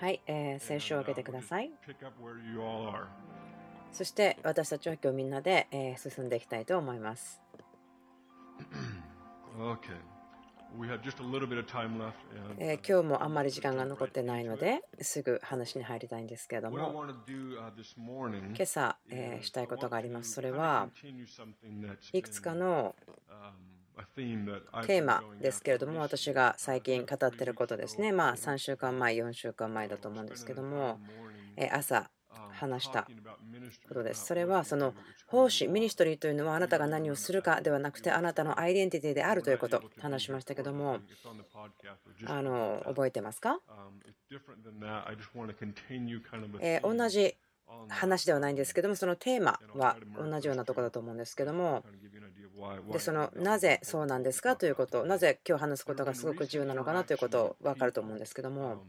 はい、えー、聖書を開けてください。そして私たちは今日みんなで、えー、進んでいきたいと思います。今日もあんまり時間が残ってないのですぐ話に入りたいんですけれども今朝、えー、したいことがあります。それはいくつかのテーマですけれども.私が最近語っていることですね。まあ3週間前、4週間前だと思うんですけども、えー朝話したことです。それはその奉仕、ミニストリーというのはあなたが何をするかではなくてあなたのアイデンティティであるということ話しましたけども、あの覚えてますか、えー同じ話ではないんですけども、そのテーマは同じようなところだと思うんですけども、でそのなぜそうなんですか？ということ、なぜ今日話すことがすごく重要なのかなということ分かると思うんですけども、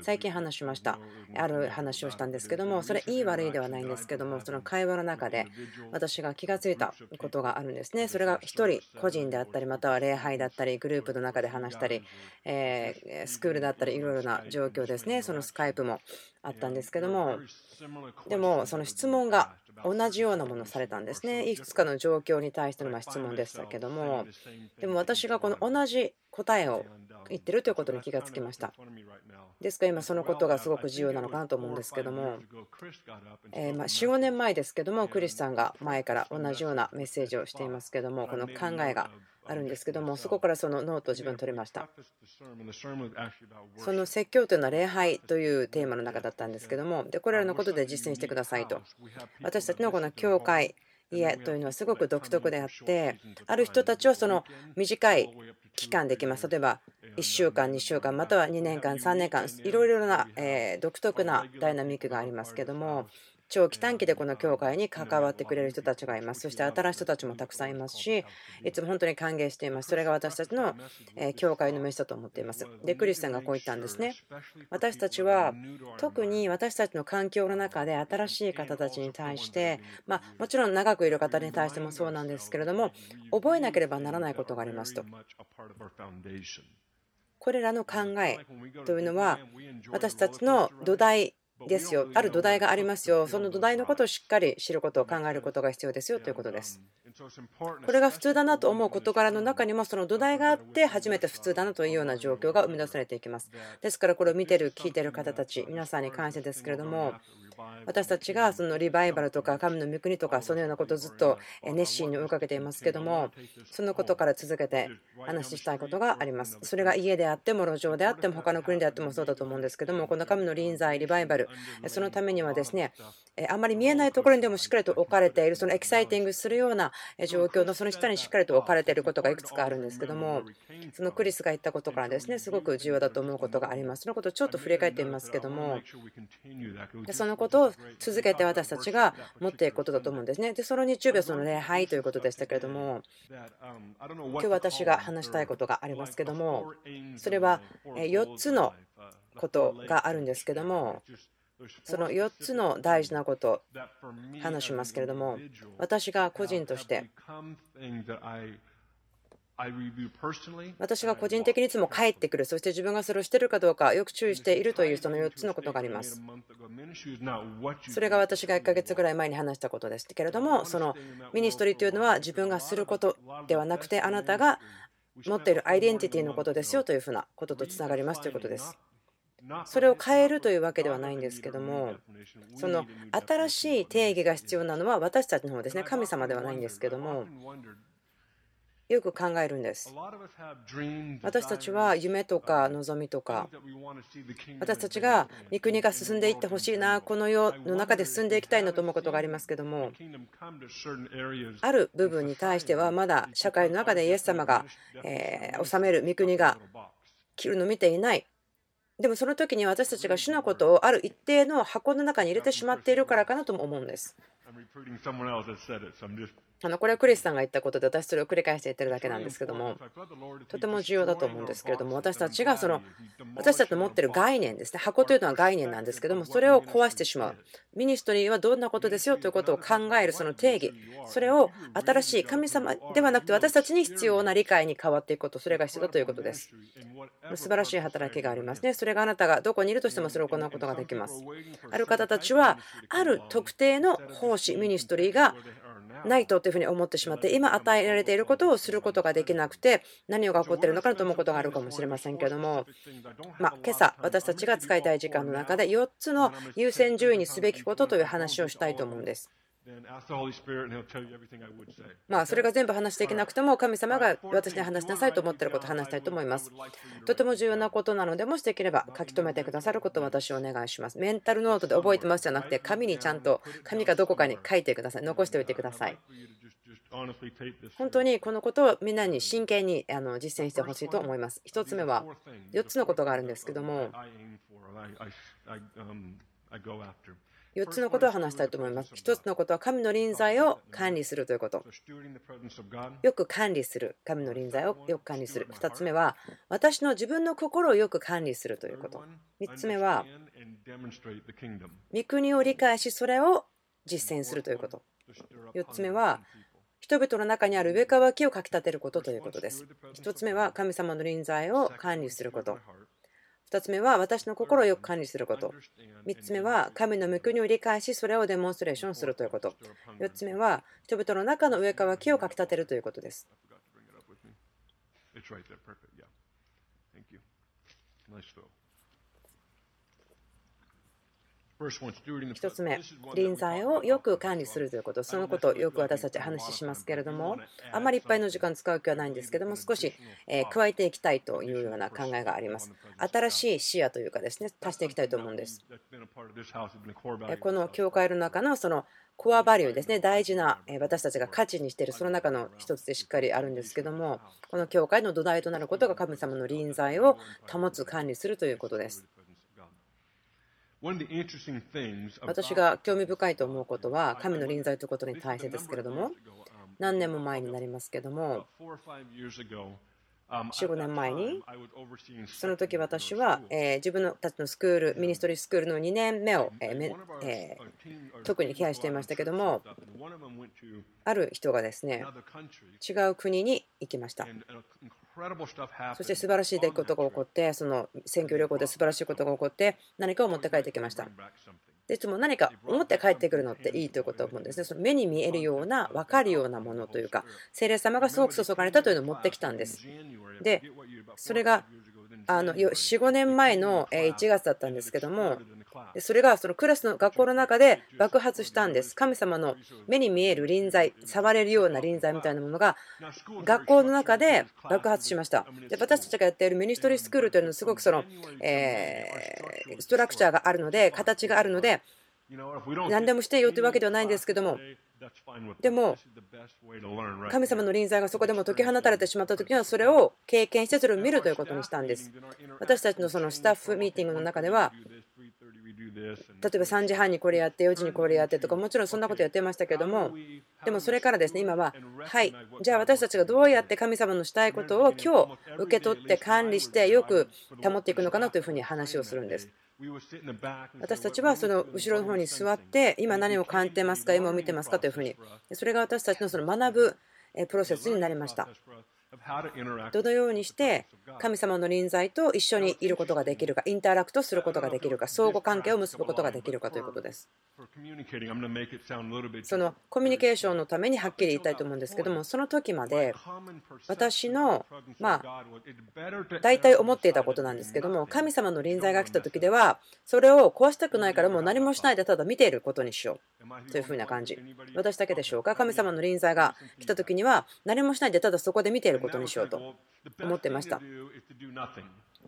最近話しました、ある話をしたんですけども、それいい悪いではないんですけども、その会話の中で私が気がついたことがあるんですね。それが一人個人であったり、または礼拝だったり、グループの中で話したり、えースクールだったり、いろいろな状況ですね、そのスカイプもあったんですけども、でもその質問が同じようなものをされたんですね。いくつかの状況に対してのまあ質問でしたけども、でも私がこの同じ答えを言ってるということに気がつきました。ですから今そのことがすごく重要なのかなと思うんですけども、えーまあ45年前ですけども、クリスさんが前から同じようなメッセージをしていますけども、この考えがあるんですけども、そこからそのノートを自分取りました。その説教というのは礼拝というテーマの中だったんですけども、でこれらのことで実践してくださいと。私たちのこの教会、家というのはすごく独特であって、ある人たちはその短い期間できます。例えば1週間、2週間、または2年間、3年間、いろいろな独特なダイナミックがありますけども、長期短期でこの教会に関わってくれる人たちがいます。そして新しい人たちもたくさんいますし、いつも本当に歓迎しています。それが私たちのえ教会の飯だと思っています。で、クリスさんがこう言ったんですね。私たちは特に私たちの環境の中で新しい方たちに対して、まあ、もちろん長くいる方に対してもそうなんですけれども、覚えなければならないことがありますと。これらの考えというのは私たちの土台ですよ。ある土台がありますよ。その土台のことをしっかり知ることを考えることが必要ですよということです。これが普通だなと思う事柄の中にもその土台があって初めて普通だなというような状況が生み出されていきます。ですからこれを見てる、聞いてる方たち、皆さんに感謝ですけれども、私たちがそのリバイバルとか神の御国とかそのようなことをずっと熱心に追いかけていますけどもそのことから続けて話したいことがあります。それが家であっても路上であっても他の国であってもそうだと思うんですけどもこの神の臨在リバイバルそのためにはですねあまり見えないところにでもしっかりと置かれているそのエキサイティングするような状況のその下にしっかりと置かれていることがいくつかあるんですけどもそのクリスが言ったことからですねすごく重要だと思うことがあります。そのことをちょっと振り返ってみますけどもそのことを続けて私たちが持っていくことだと思うんですね。で、その日曜日はその礼拝ということでしたけれども、今日私が話したいことがありますけども、それは4つのことがあるんですけども、その4つの大事なこと話しますけれども、私が個人として、私が個人的にいつも帰ってくる、そして自分がそれをしているかどうかよく注意しているというその4つのことがあります。それが私が1ヶ月ぐらい前に話したことですけれども、そのミニストリーというのは自分がすることではなくて、あなたが持っているアイデンティティのことですよというふうなこととつながりますということです。それを変えるというわけではないんですけども、その新しい定義が必要なのは私たちの方ですね、神様ではないんですけども、よく考えるんです。私たちは夢とか望みとか、私たちが御国が進んでいってほしいな、この世の中で進んでいきたいなと思うことがありますけども、ある部分に対しては、まだ社会の中でイエス様がえ治める御国が来るのを見ていない。でもその時に私たちが主のことをある一定の箱の中に入れてしまっているからかなとも思うんです。あのこれはクリスさんが言ったことで私それを繰り返して言ってるだけなんですけどもとても重要だと思うんですけれども私たちがその私たちの持ってる概念ですね箱というのは概念なんですけどもそれを壊してしまう。 ministry はどんなことですよということを考えるその定義。それを新しい神様ではなくて私たちに必要な理解に変わっていくこと。それが必要だということです。素晴らしい働きがありますね。それがあなたがどこにいるとしてもそれを行うことができます。ある方たちはある特定の奉仕 ministry がないとというふうに思ってしまって今与えられていることをすることができなくて何が起こっているのかなと思うことがあるかもしれませんけども、まあ、今朝私たちが使いたい時間の中で4つの優先順位にすべきことという話をしたいと思うんです。まあそれが全部話できなくても神様が私に話しなさいと思っていることを話したいと思います。とても重要なことなのでもしできれば書き留めてくださることを私お願いします。メンタルノートで覚えてますじゃなくて紙にちゃんと紙かどこかに書いてください。残しておいてください。本当にこのことをみんなに真剣に実践してほしいと思います。1つ目は4つのことがあるんですけども4つのことを話したいと思います。1つのことは神の臨在を管理するということ。よく管理する。神の臨在をよく管理する。2つ目は私の自分の心をよく管理するということ。3つ目は御国を理解しそれを実践するということ。4つ目は人々の中にある上かきをかきたてることということです。1つ目は神様の臨在を管理すること。2つ目は私の心をよく管理すること。3つ目は神の御国を理解し、それをデモンストレーションするということ。4つ目は人々の中の上から木をかきたてるということです。1つ目、臨在をよく管理するということ、そのことをよく私たち話しますけれども、あまりいっぱいの時間使う気はないんですけども、少し加えていきたいというような考えがあります。新しい視野というかですね、足していきたいと思うんです。この教会の中のそのコアバリューですね、大事な私たちが価値にしているその中の一つでしっかりあるんですけども、この教会の土台となることが神様の臨在を保つ、管理するということです。私が興味深いと思うことは神の臨在ということに対してですけれども何年も前になりますけども45年前にその時私は自分たちのスクールミニストリースクールの2年目を特にケアしていましたけどもある人がですね違う国に行きましたそして素晴らしい出来事が起こって、その選挙旅行で素晴らしいことが起こって、何かを持って帰ってきました。でいつも何か思って帰ってくるのっていいということを思うんですね。その目に見えるような、分かるようなものというか、精霊様がすごく注がれたというのを持ってきたんです。で、それがあの45年前の1月だったんですけども、それがそのクラスの学校の中で爆発したんです。神様の目に見える臨在、触れるような臨在みたいなものが学校の中で爆発しました。で私たちがやっているミニストリースクールというのはすごくその、えー、ストラクチャーがあるので、形があるので、何でもしてよというわけではないんですけども、でも、神様の臨在がそこでも解き放たれてしまった時には、それを経験して、それを見るということにしたんです。私たちのそのスタッフミーティングの中では、例えば3時半にこれやって4時にこれやってとかもちろんそんなことやってましたけどもでもそれからですね今ははいじゃあ私たちがどうやって神様のしたいことを今日受け取って管理してよく保っていくのかなというふうに話をするんです。私たちはその後ろの方に座って今何を感じてますか？今を見てますか？というふうに。それが私たちのその学ぶプロセスになりました。どのようにして神様の臨在と一緒にいることができるか、インタラクトすることができるか、相互関係を結ぶことができるかということです。そのコミュニケーションのためにはっきり言いたいと思うんですけども、その時まで私の、まあ、大体思っていたことなんですけども、神様の臨在が来た時では、それを壊したくないからもう何もしないでただ見ていることにしよう。というふうな感じ。私だけでしょうか？神様の臨在が来た時には、何もしないでただそこで見ていることにしようと思ってました。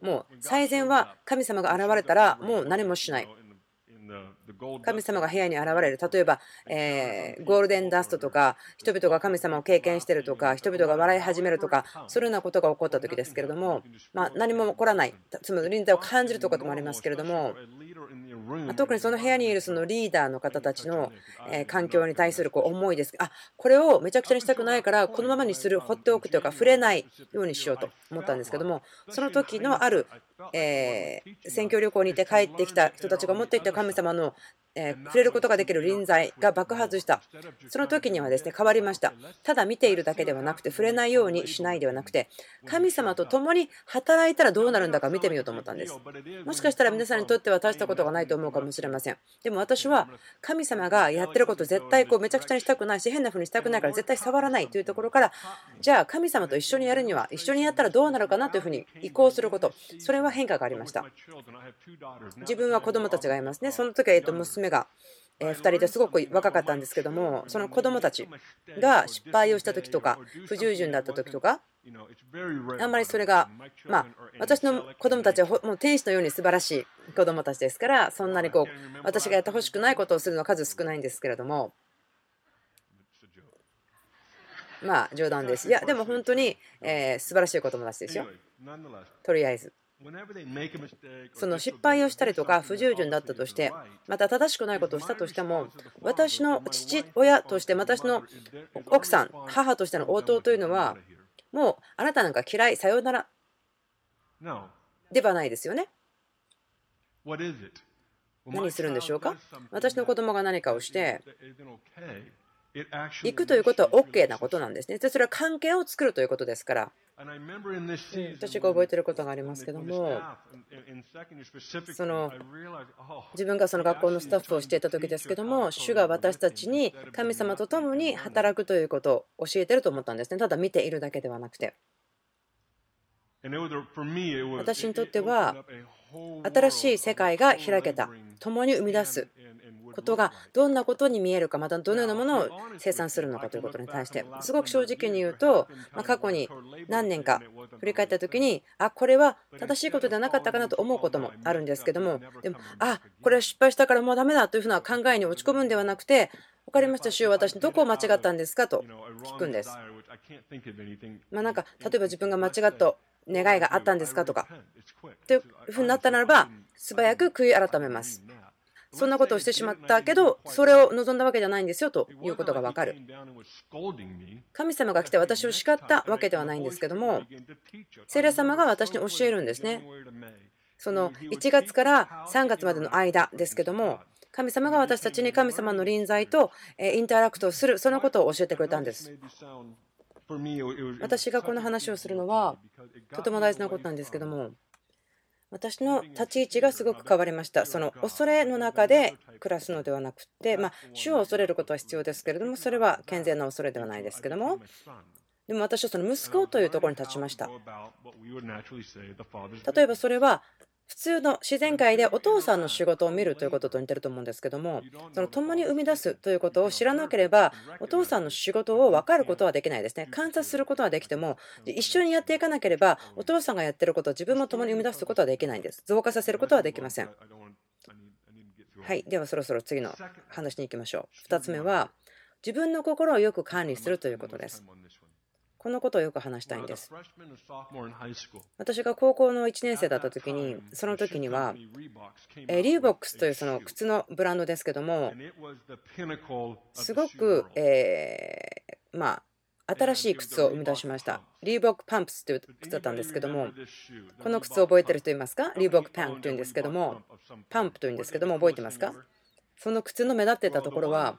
もう最善は神様が現れたらもう何もしない。神様が部屋に現れる例えば、えー、ゴールデンダストとか人々が神様を経験してるとか人々が笑い始めるとかそういうようなことが起こった時ですけれども、まあ、何も起こらないつまり臨在を感じるということもありますけれども特にその部屋にいるそのリーダーの方たちの環境に対するこう思いです。あこれをめちゃくちゃにしたくないからこのままにする放っておくというか触れないようにしようと思ったんですけどもその時のあるえ選挙旅行に行って帰ってきた人たちが持っていた神様のえ触れることができる臨在が爆発した。その時にはですね変わりました。ただ見ているだけではなくて触れないようにしないではなくて神様と共に働いたらどうなるんだか見てみようと思ったんです。もしかしたら皆さんにとっては大したことがないと思うかもしれません。でも私は神様がやってること絶対こうめちゃくちゃにしたくないし変な風にしたくないから絶対触らないというところからじゃあ神様と一緒にやるには一緒にやったらどうなるかなというふうに移行すること。それは変化がありました。自分は子供たちがいますね。その時はと娘娘が2人ですごく若かったんですけどもその子供たちが失敗をした時とか不従順だった時とかあんまりそれがまあ私の子供たちはもう天使のように素晴らしい子供たちですからそんなにこう私がやってほしくないことをするのは数少ないんですけれども。まあ冗談です。いやでも本当にえ素晴らしい子供たちですよ。とりあえずその失敗をしたりとか不従順だったとしてまた正しくないことをしたとしても私の父親として私の奥さん母としての応答というのはもうあなたなんか嫌いさようならではないですよね。何するんでしょうか？私の子供が何かをして行くということは OK なことなんですね。それは関係を作るということですから。私が覚えてることがありますけども、その自分がその学校のスタッフをしていた時ですけども、主が私たちに神様と共に働くということを教えてると思ったんですね。ただ見ているだけではなくて。私にとっては新しい世界が開けた共に生み出すことがどんなことに見えるかまたどのようなものを生産するのかということに対してすごく正直に言うと、ま過去に何年か振り返った時にあこれは正しいことではなかったかなと思うこともあるんですけどもでもあこれは失敗したからもうダメだというふうな考えに落ち込むんではなくて分かりました、主よ私、どこを間違ったんですかと聞くんです。まあ、なんか例えば自分が間違った願いがあったんですかとか。というふうになったならば素早く悔い改めます。そんなことをしてしまったけどそれを望んだわけじゃないんですよということが分かる。神様が来て私を叱ったわけではないんですけども聖霊様が私に教えるんですね。その1月から3月までの間ですけども神様が私たちに神様の臨在とインタラクトをするそのことを教えてくれたんです。私がこの話をするのはとても大事なことなんですけども私の立ち位置がすごく変わりました。その恐れの中で暮らすのではなくて、まあ、主を恐れることは必要ですけれども、それは健全な恐れではないですけども、でも私はその息子というところに立ちました。例えばそれは普通の自然界でお父さんの仕事を見るということと似てると思うんですけどもその共に生み出すということを知らなければお父さんの仕事を分かることはできないですね。観察することはできても一緒にやっていかなければお父さんがやってることを自分も共に生み出すことはできないんです。増加させることはできません。はい。ではそろそろ次の話に行きましょう。2つ目は自分の心をよく管理するということです。このことをよく話したいんです。私が高校の1年生だった時に、その時には、リーボックスというその靴のブランドですけども、すごく、えー、まあ、新しい靴を生み出しました。リーボックパンプスという靴だったんですけども、この靴を覚えてる人いますか？リーボックパンプというんですけども、パンプというんですけども、覚えてますか？その靴の目立ってたところは、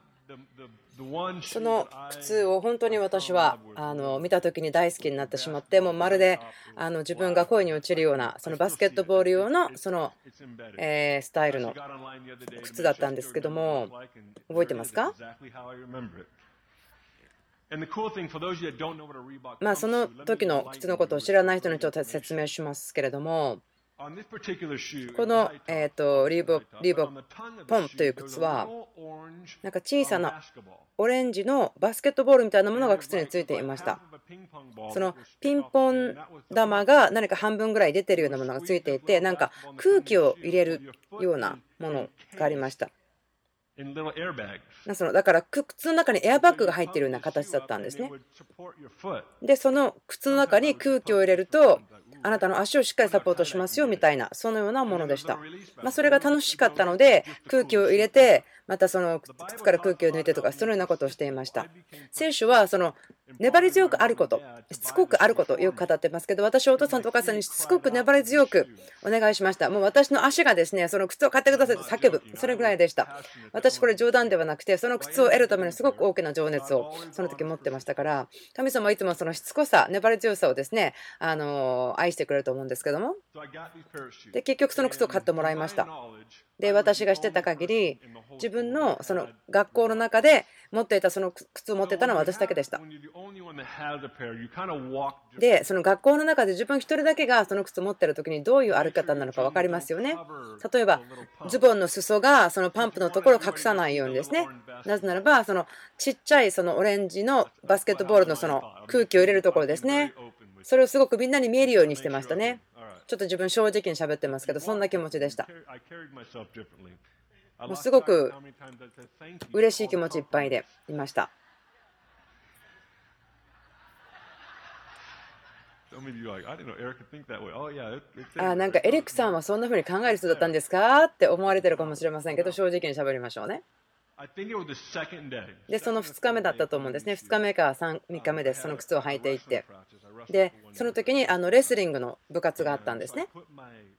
その靴を本当に私はあの見た時に大好きになってしまってもうまるであの自分が恋に落ちるようなそのバスケットボール用のそのえスタイルの靴だったんですけども覚えてますか？まあその時の靴のことを知らない人にちょっと説明しますけれどもこの、えーと、リーボリーボポンという靴はなんか小さなオレンジのバスケットボールみたいなものが靴についていました。そのピンポン玉が何か半分ぐらい出てるようなものがついていてなんか空気を入れるようなものがありました。そのだから靴の中にエアバッグが入っているような形だったんですね。でその靴の中に空気を入れるとあなたの足をしっかりサポートしますよみたいな、そのようなものでした。まあ、それが楽しかったので、空気を入れて、またその靴から空気を抜いてとか、そのようなことをしていました。聖書はその粘り強くあること、しつこくあることを、よく語ってますけど、私はお父さんとお母さんにしつこく粘り強くお願いしました。もう私の足がですね、その靴を買ってくださいと叫ぶ、それぐらいでした。私、これ冗談ではなくて、その靴を得るためのすごく大きな情熱をその時持ってましたから、神様はいつもそのしつこさ、粘り強さをですね、あの愛してくれると思うんですけども、で結局その靴を買ってもらいました。で私がしてた限り自分のその学校の中で持っていたその靴を持ってたのは私だけでした。でその学校の中で自分一人だけがその靴を持ってる時にどういう歩き方なのか分かりますよね。例えばズボンの裾がそのパンプのところを隠さないようにですね。なぜならばそのちっちゃいそのオレンジのバスケットボールのその空気を入れるところですね。それをすごくみんなに見えるようにしてましたね。ちょっと自分正直に喋ってますけどそんな気持ちでした。もうすごく嬉しい気持ちいっぱいでいました。あなんかエリックさんはそんな風に考える人だったんですか？って思われてるかもしれませんけど正直に喋りましょうねでその2日目だったと思うんですね。2日目か 3, 3日目ですその靴を履いていって。でその時にあのレスリングの部活があったんですね。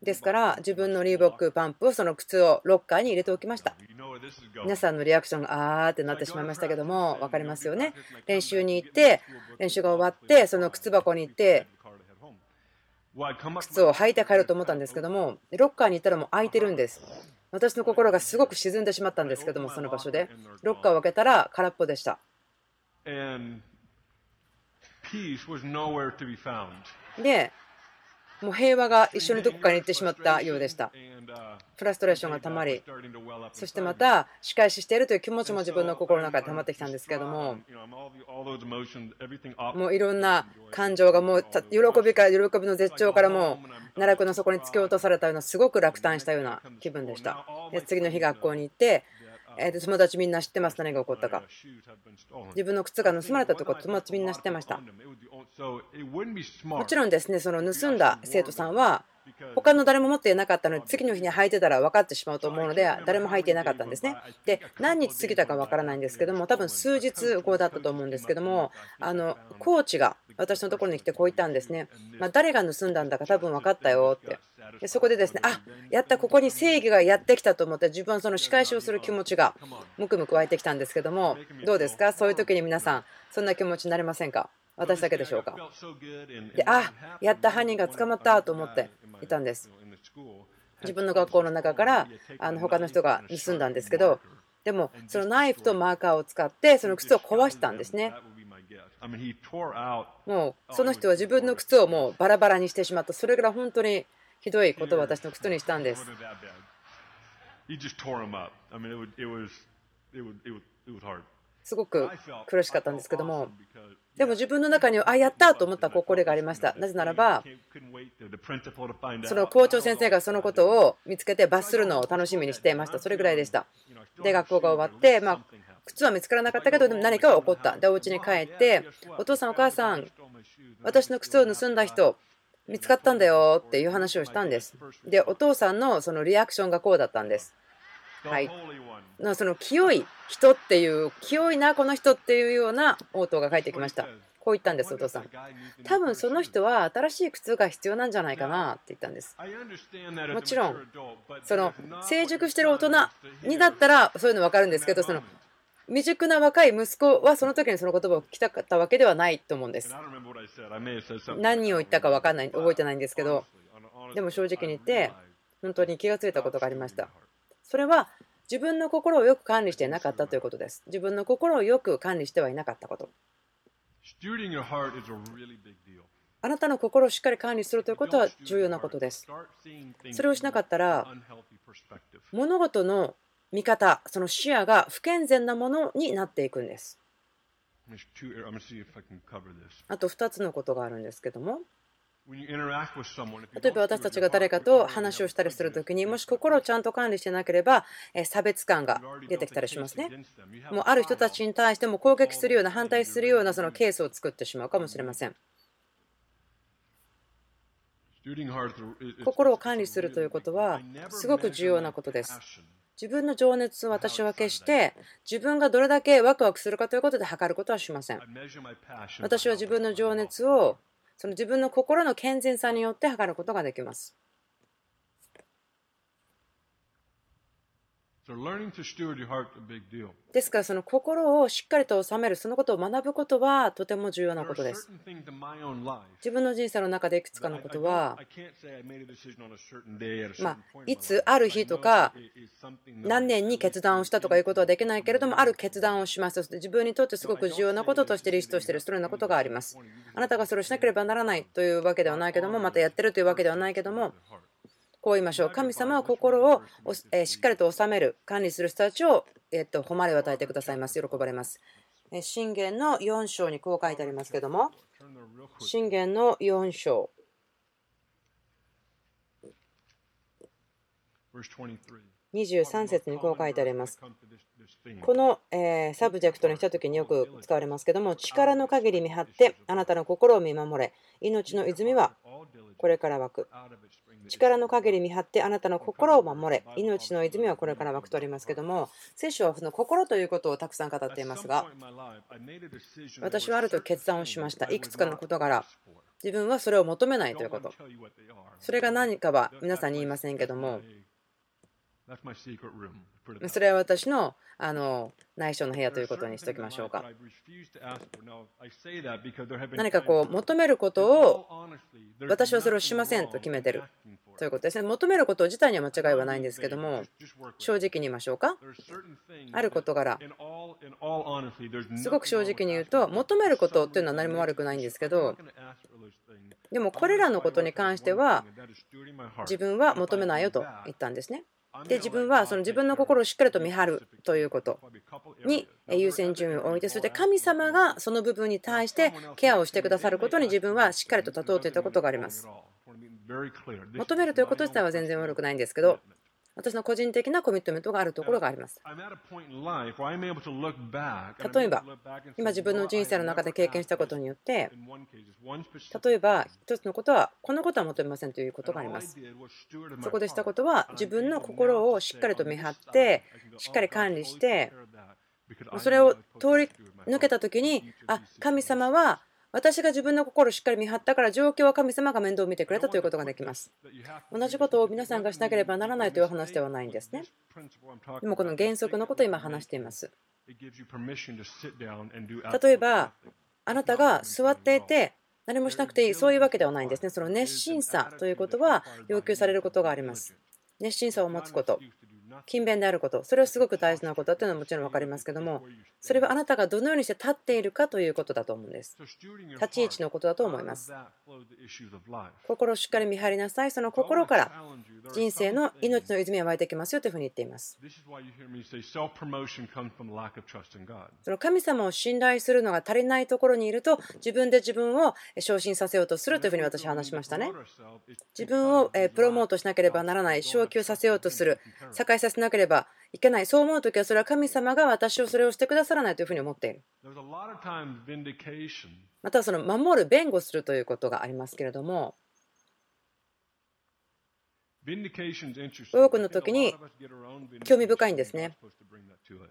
ですから自分のリーボックパンプをその靴をロッカーに入れておきました。皆さんのリアクションがあーってなってしまいましたけども分かりますよね練習に行って練習が終わってその靴箱に行って靴を履いて帰ろうと思ったんですけどもロッカーに行ったらもう空いてるんです。私の心がすごく沈んでしまったんですけどもその場所で。ロッカーを開けたら空っぽでした。でもう平和が一緒にどこかに行ってしまったようでした。フラストレーションがたまり、そしてまた仕返ししているという気持ちも自分の心の中でたまってきたんですけども、もういろんな感情がもう喜びから喜びの絶頂からもう奈落の底に突き落とされたようなすごく落胆したような気分でした。で次の日学校に行ってえー、友達みんな知ってます、何が起こったか。自分の靴が盗まれたところ、友達みんな知ってました。もちろん。ですね、その盗ん。だ生徒さん。は、他の誰も持っていなかったので、次の日に履いてたら分かってしまうと思うので、誰も履いていなかったんですね。で、何日過ぎたか分からないんですけども、多分数日後だったと思うんですけども、あのコーチが私のところに来てこう言ったんですね。まあ、誰が盗んだんだか多分分かったよって。でそこでですね、あやった、ここに正義がやってきたと思って、自分はその仕返しをする気持ちがむくむく湧いてきたんですけども、どうですか、そういう時に皆さん、そんな気持ちになりませんか？私だけでしょうか。で、あやった、犯人が捕まったと思っていたんです。自分の学校の中からあの他の人が盗んだんですけど、でもそのナイフとマーカーを使ってその靴を壊したんですね。もうその人は自分の靴をもうバラバラにしてしまった、それぐらい本当にひどいことを私の靴にしたんです。すごく苦しかったんですけども、でも自分の中には、あ、やったと思った心がありました。なぜならば、その校長先生がそのことを見つけて罰するのを楽しみにしていました。それぐらいでした。で、学校が終わって、まあ、靴は見つからなかったけど、でも何かは起こった。で、お家に帰って、お父さん、お母さん、私の靴を盗んだ人、見つかったんだよっていう話をしたんです。で、お父さんのそのリアクションがこうだったんです。はい、その清い人っていう清いなこの人っていうような応答が返ってきました。こう言ったんですお父さん。多分その人は新しい靴が必要なんじゃないかなって言ったんです。もちろんその成熟してる大人にだったらそういうの分かるんですけどその未熟な若い息子はその時にその言葉を聞きたかったわけではないと思うんです。何を言ったか分かんない覚えてないんですけど。でも正直に言って本当に気がついたことがありましたそれは自分の心をよく管理していなかったということです。自分の心をよく管理してはいなかったこと。あなたの心をしっかり管理するということは重要なことです。それをしなかったら、物事の見方、その視野が不健全なものになっていくんです。あと2つのことがあるんですけども。例えば私たちが誰かと話をしたりするときにもし心をちゃんと管理してなければ差別感が出てきたりしますね。もうある人たちに対しても攻撃するような反対するようなそのケースを作ってしまうかもしれません。心を管理するということはすごく重要なことです。自分の情熱を私は決して自分がどれだけワクワクするかということで測ることはしません。私は自分の情熱をその自分の心の健全さによって測ることができます。ですからその心をしっかりと収めるそのことを学ぶことはとても重要なことです。自分の人生の中でいくつかのこと。はまあいつある日とか何年に決断をしたとかいうことはできないけれどもある決断をします。自分にとってすごく重要なこととしてリストしているそのようなことがあります。あなたがそれをしなければならないというわけではないけどもまたやってるというわけではないけどもこう言いましょう。神様は心をしっかりと収める、管理する人たちを、えっと、誉れを与えてくださいます。喜ばれます。箴言の4章にこう書いてありますけども、箴言の4章。23節にこう書いてあります。この、え subject にした時によく使われますけども力の限り見張ってあなたの心を見守れ。命の泉はこれから湧く。力の限り見張ってあなたの心を守れ。命の泉はこれから湧くとありますけども聖書はその心ということをたくさん語っていますが私はある時決断をしました。いくつかの事柄。自分はそれを求めないということ。それが何かは皆さんに言いませんけどもそれは私のあの内緒の部屋ということにしておきましょうか。何かこう求めることを私はそれをしませんと決めてるということですね。求めること自体には間違いはないんですけども正直に言いましょうか？ある事柄すごく正直に言うと求めることっていうのは何も悪くないんですけどでもこれらのことに関しては自分は求めないよと言ったんですね。で自分はその自分の心をしっかりと見張るということ。に優先順位を置いてそして神様がその部分に対してケアをしてくださることに自分はしっかりと立とうといったことがあります。求めるということ自体は全然悪くないんですけど私の個人的なコミットメントがあるところがあります。例えば、今自分の人生の中で経験したことによって、例えば一つのことは、このことは求めませんということがあります。そこでしたことは、自分の心をしっかりと見張って、しっかり管理して、それを通り抜けた時に、あ神様は私が自分の心をしっかり見張ったから状況は神様が面倒を見てくれたということができます。同じことを皆さんがしなければならないという話ではないんですね。でもこの原則のことを今話しています。例えば、あなたが座っていて何もしなくていい、そういうわけではないんですね。その熱心さということは要求されることがあります。熱心さを持つこと。勤勉であること、それはすごく大事なことというのはもちろん分かりますけども、それはあなたがどのようにして立っているかということだと思うんです。立ち位置のことだと思います。心をしっかり見張りなさい。その心から人生の命の泉は湧いてきますよというふうに言っています。その神様を信頼するのが足りないところにいると、自分で自分を昇進させようとするというふうに私は話しましたね。自分をプロモートしなければならない、昇級させようとする、栄えさせなければいけない、そう思うときはそれは神様が私をそれをしてくださらないというふうに思っている。またその守る、弁護するということがありますけれども、多くの時に興味深いんですね。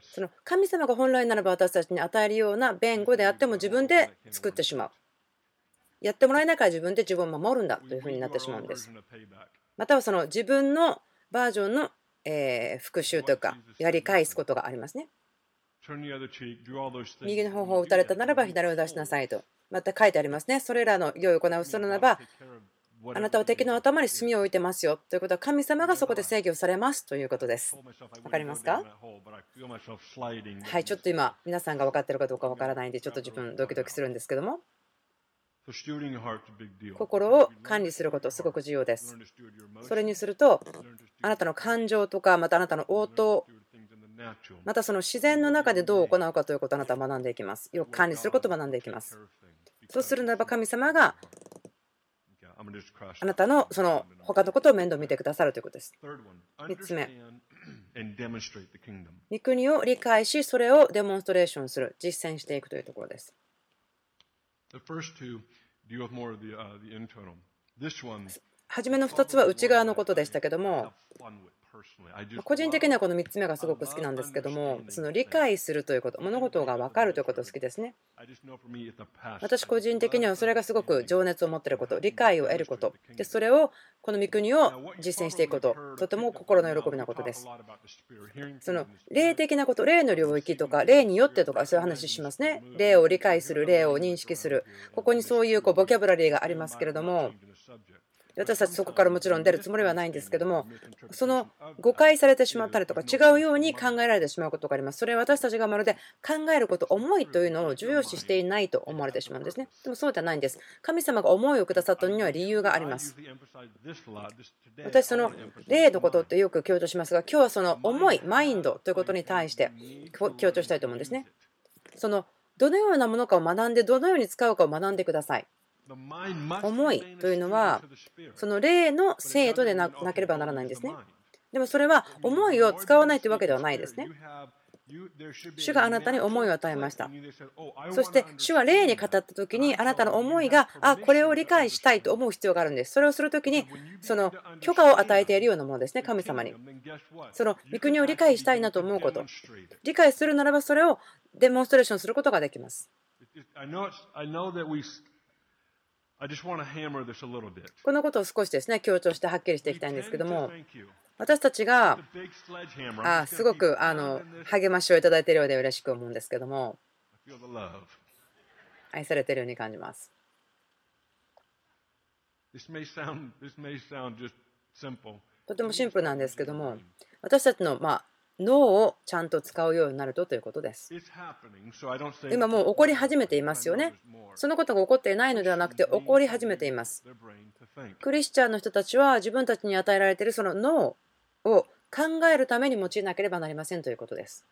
その神様が本来ならば私たちに与えるような弁護であっても自分で作ってしまう。やってもらえないから自分で自分を守るんだというふうになってしまうんです。またはその自分のバージョンのえ復讐というかやり返すことがありますね。右の方を打たれたならば左を出しなさいと。また書いてありますね。それらの良い行いをするならば、あなたは敵の頭に墨を置いてますよということは神様がそこで制御されますということです。わかりますかはい、ちょっと今皆さんが分かっているかどうか分からないんでちょっと自分ドキドキするんですけども。心を管理すること、すごく重要です。それにすると、あなたの感情とか、またあなたの応答、またその自然の中でどう行うかということをあなたは学んでいきます。よく管理することを学んでいきます。そうするならば神様があなたのその他のことを面倒見てくださるということです。3つ目。御国を理解し、それをデモンストレーションする、実践していくというところです。初めの2つは内側のことでしたけども個人的にはこの3つ目がすごく好きなんですけどもその理解するということ物事が分かるということ好きですね。私個人的にはそれがすごく情熱を持っていること理解を得ること。でそれをこの御国を実践していくこととても心の喜びなことです。その霊的なこと霊の領域とか霊によってとかそういう話しますね。霊を理解する霊を認識する。ここにそういうこうボキャブラリーがありますけれども私たちそこからもちろん出るつもりはないんですけどもその誤解されてしまったりとか違うように考えられてしまうことがあります。それは私たちがまるで考えること思いというのを重要視していないと思われてしまうんですね。でもそうではないんです。神様が思いをくださったのには理由があります。私その霊のことってよく強調しますが今日はその思いマインドということに対して強調したいと思うんですね。そのどのようなものかを学んでどのように使うかを学んでください思いというのはその霊の生徒でなければならないんですね。でもそれは思いを使わないというわけではないですね。主があなたに思いを与えました。そして主は霊に語った時にあなたの思いがあこれを理解したいと思う必要があるんです。それをする時にその許可を与えているようなものですね神様に。その御国を理解したいなと思うこと。理解するならばそれをデモンストレーションすることができます。このことを少しですね強調してはっきりしていきたいんですけども私たちがあすごくあの励ましをいただいているようで嬉しく思うんですけども。愛されているように感じます。とてもシンプルなんですけども私たちのまあ脳をちゃんと使うようになるとということです。今もう起こり始めていますよね。そのことが起こっていないのではなくて起こり始めています。クリスチャンの人たちは自分たちに与えられているその脳を考えるために用いなければなりませんということです。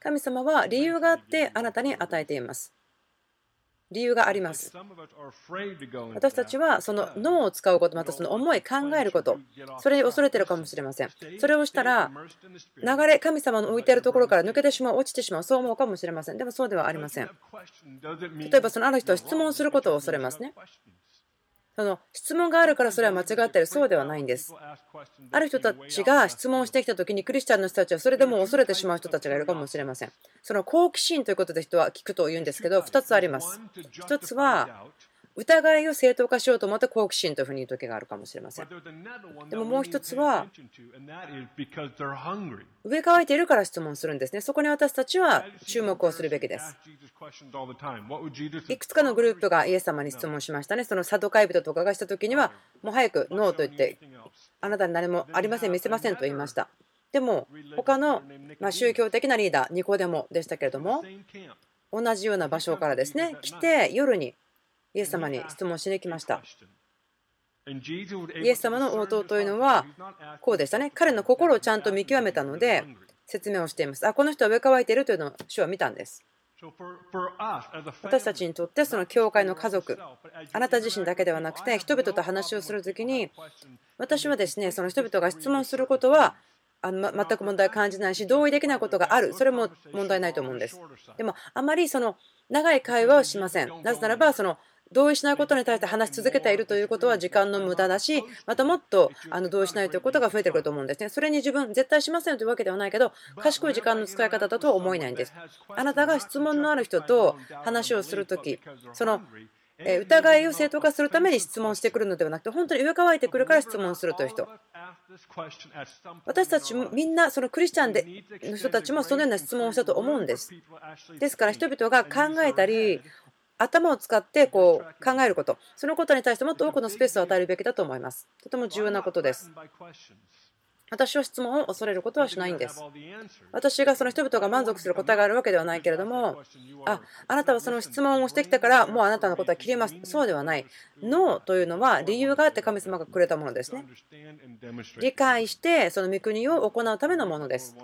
神様は理由があってあなたに与えています。理由があります。私たちはその脳を使うこと、またその思い、考えること、それに恐れてるかもしれません。それをしたら、流れ、神様の置いてあるところから抜けてしまう、落ちてしまう、そう思うかもしれません。でもそうではありません。例えば、そのある人は質問することを恐れますね。その質問があるからそれは間違ってるそうではないんです。ある人たちが質問してきた時にクリスチャンの人たちはそれでも恐れてしまう人たちがいるかもしれません。その好奇心ということで人は聞くと言うんですけど2つあります。1つは疑いを正当化しようと思って好奇心というふうに言う時があるかもしれません。でももう一つは上乾いているから質問するんですね。そこに私たちは注目をするべきです。いくつかのグループがイエス様に質問しましたね。そのサドカイ人とかがした時にはもう早くノーと言ってあなたに何もありません見せませんと言いました。でも他のま宗教的なリーダーニコデモでしたけれども同じような場所からですね来て夜にイエス様に質問しに来ました。イエス様の応答というのはこうでしたね。彼の心をちゃんと見極めたので説明をしています。あ、この人は上乾いているというのを主は見たんです。私たちにとってその教会の家族あなた自身だけではなくて人々と話をする時に私はですねその人々が質問することはあの全く問題を感じないし同意できないことがあるそれも問題ないと思うんですでもあまりその長い会話をしませんなぜならばその同意しないことに対して話し続けているということは時間の無駄だし、またもっとあの同意しないということが増えてくると思うんですね。それに自分、絶対しませんというわけではないけど、賢い時間の使い方だとは思えないんです。あなたが質問のある人と話をするとき、その疑いを正当化するために質問してくるのではなくて、本当に上乾いてくるから質問するという人。私たちもみんな、そのクリスチャンでの人たちもそのような質問をしたと思うんです。ですから人々が考えたり、頭を使ってこう考えること、そのことに対してもっと多くのスペースを与えるべきだと思います。とても重要なことです。私は質問を恐れることはしないんです。私がその人々が満足する答えがあるわけではないけれども、あ、あなたはその質問をしてきたから、もうあなたのことは切ります。そうではない。ノーというのは理由があって神様がくれたものですね。理解して、その御国を行うためのものです。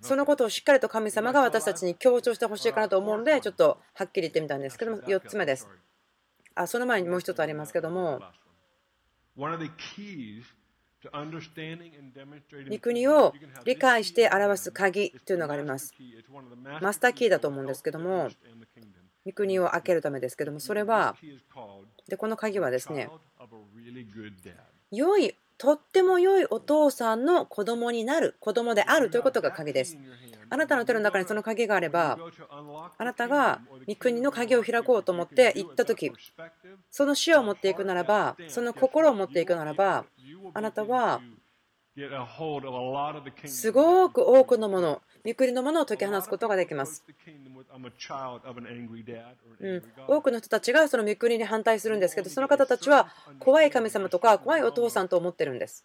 そのことをしっかりと神様が私たちに強調してほしいかなと思うので、ちょっとはっきり言ってみたんですけども、4つ目です。あその前にもう1つありますけども、御国を理解して表す鍵というのがあります。マスターキーだと思うんですけども、御国を開けるためですけどもそれはでこの鍵はですね良いとっても良いお父さんの子供になる子供であるということが鍵ですあなたの手の中にその鍵があればあなたが御国の鍵を開こうと思って行った時その死を持っていくならばその心を持っていくならばあなたはすごく多くのもの御国のものを解き放つことができます。うん、多くの人たちがその御国に反対するんですけど、その方たちは怖い神様とか怖いお父さんと思ってるんです。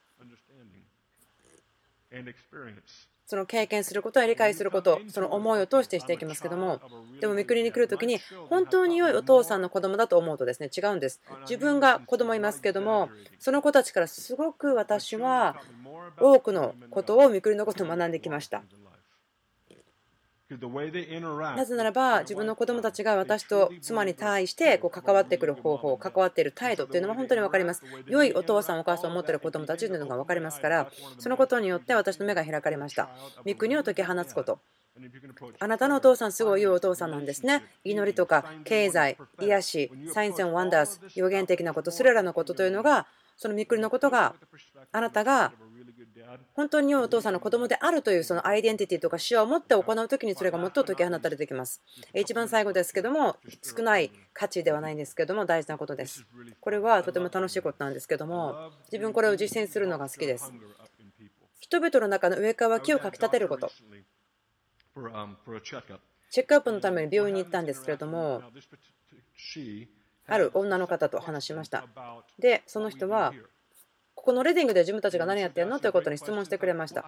その経験することや理解すること、その思いを通してしていきますけども、でも御国に来るときに、本当に良いお父さんの子供だと思うとですね、違うんです。自分が子供いますけども、その子たちからすごく私は多くのことを御国のことを学んできました。なぜならば自分の子供たちが私と妻に対してこう関わってくる方法関わっている態度というのは本当に分かります。良いお父さんお母さんを持っている子供たちというのが分かりますからそのことによって私の目が開かれました。御国を解き放つこと。あなたのお父さんすごい良いお父さんなんですね。祈りとか経済癒しサインセンワンダース予言的なことそれらのことというのがその御国のことがあなたが本当にお父さんの子供であるというそのアイデンティティとか視野を持って行う時にそれがもっと解き放たれてきます。一番最後ですけども少ない価値ではないんですけども大事なことです。これはとても楽しいことなんですけども自分これを実践するのが好きです。人々の中の上かわきをかきたてること。チェックアップのために病院に行ったんですけれどもある女の方と話しました。でその人はこのレディングで自分たちが何やってんの？ということに質問してくれました。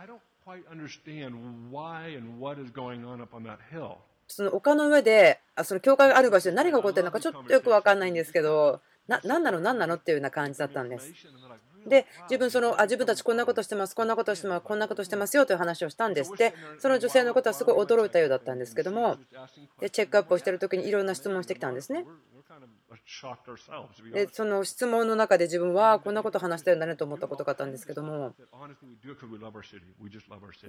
その丘の上で、その教会がある場所で何が起こってるのかちょっとよく分かんないんですけど、な何なの？何なの？っていうような感じだったんです。で自分そのあ自分たちこんなことしてますこんなことしてますこんなことしてますよという話をしたんです。ってその女性のことはすごい驚いたようだったんですけどもでチェックアップをしている時にいろんな質問してきたんですねでその質問の中で自分はこんなこと話してるんだねと思ったことがあったんですけども。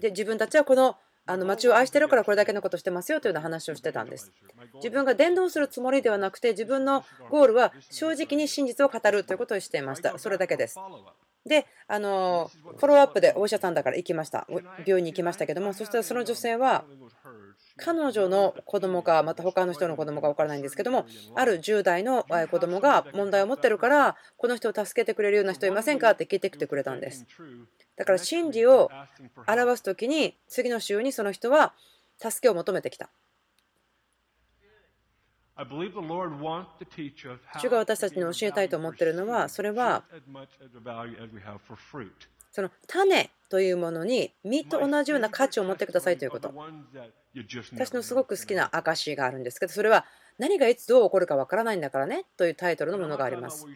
で自分たちはこのあの街を愛してるからこれだけのことしてますよというような話をしてたんです。自分が伝道するつもりではなくて自分のゴールは正直に真実を語るということをしていました。それだけです。であのフォローアップでお医者さんだから行きました。病院に行きましたけどもそしたらその女性は彼女の子供かまた他の人の子供か分からないんですけどもある10代の子供が問題を持ってるからこの人を助けてくれるような人いませんかって聞いてきてくれたんです。だから真理を表す時に次の週にその人は助けを求めてきた。主が私たちに教えたいと思っているのはそれはその種というものに実と同じような価値を持ってくださいということ。私のすごく好きな証があるんですけどそれは何がいつどう起こるかわからないんだからねというタイトルのものがあります。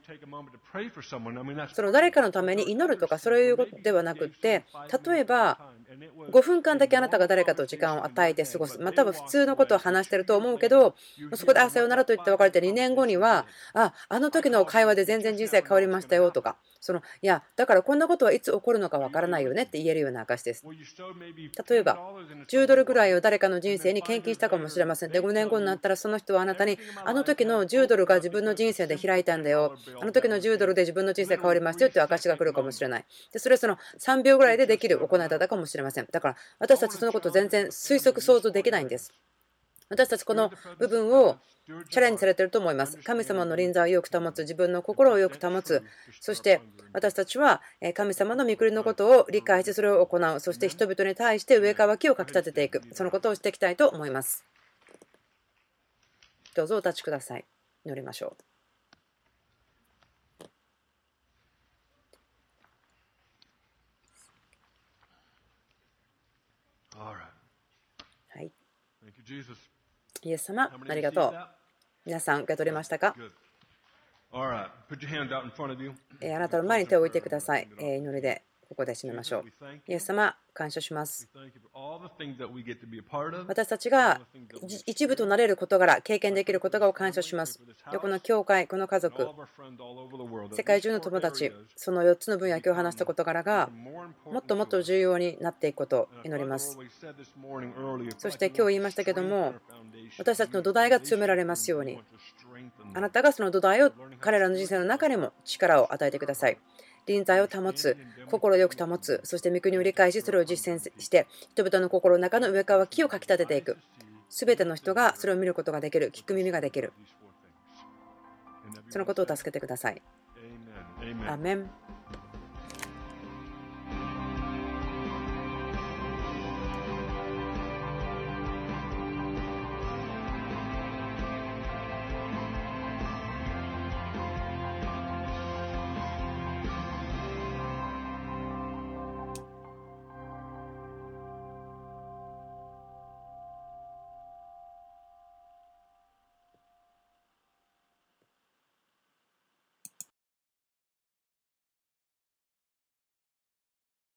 その誰かのために祈るとかそういうことではなくって例えば5分間だけあなたが誰かと時間を与えて過ごす、まあ、多分普通のことを話してると思うけどそこで「あさよなら」と言って別れて2年後には「ああの時の会話で全然人生変わりましたよ」とかそのいやだからこんなことはいつ起こるのかわからないよねって言えるような証です。例えば10ドルぐらいを誰かの人生に献金したかもしれません。で5年後になったらその人はあなたにあの時の10ドルが自分の人生で開いたんだよ。あの時の10ドルで自分の人生変わりましたよっていう証が来るかもしれない。でそれはその3秒ぐらいでできる行い方かもしれません。だから私たちそのこと全然推測想像できないんです。私たちこの部分をチャレンジされていると思います。神様の臨在をよく保つ、自分の心をよく保つ、そして私たちは神様の御国のことを理解してそれを行う、そして人々に対して上かわきをかきたてていく、そのことをしていきたいと思います。どうぞお立ちください。祈りましょう。はい。イエス様、ありがとう。皆さん、受け取りましたか？あなたの前に手を置いてください。祈りでここで締めましょう。イエス様、感謝します。私たちが一部となれる事柄、経験できることがを感謝します。この教会、この家族、世界中の友達、その4つの分野、今日話した事柄がもっともっと重要になっていくことを祈ります。そして今日言いましたけども、私たちの土台が強められますように、あなたがその土台を彼らの人生の中にも力を与えてください。臨在を保つ、心よく保つ、そして御国を理解し、それを実践して、人々の心の中の上側木をかきたてていく。すべての人がそれを見ることができる、聞く耳ができる。そのことを助けてください。アメン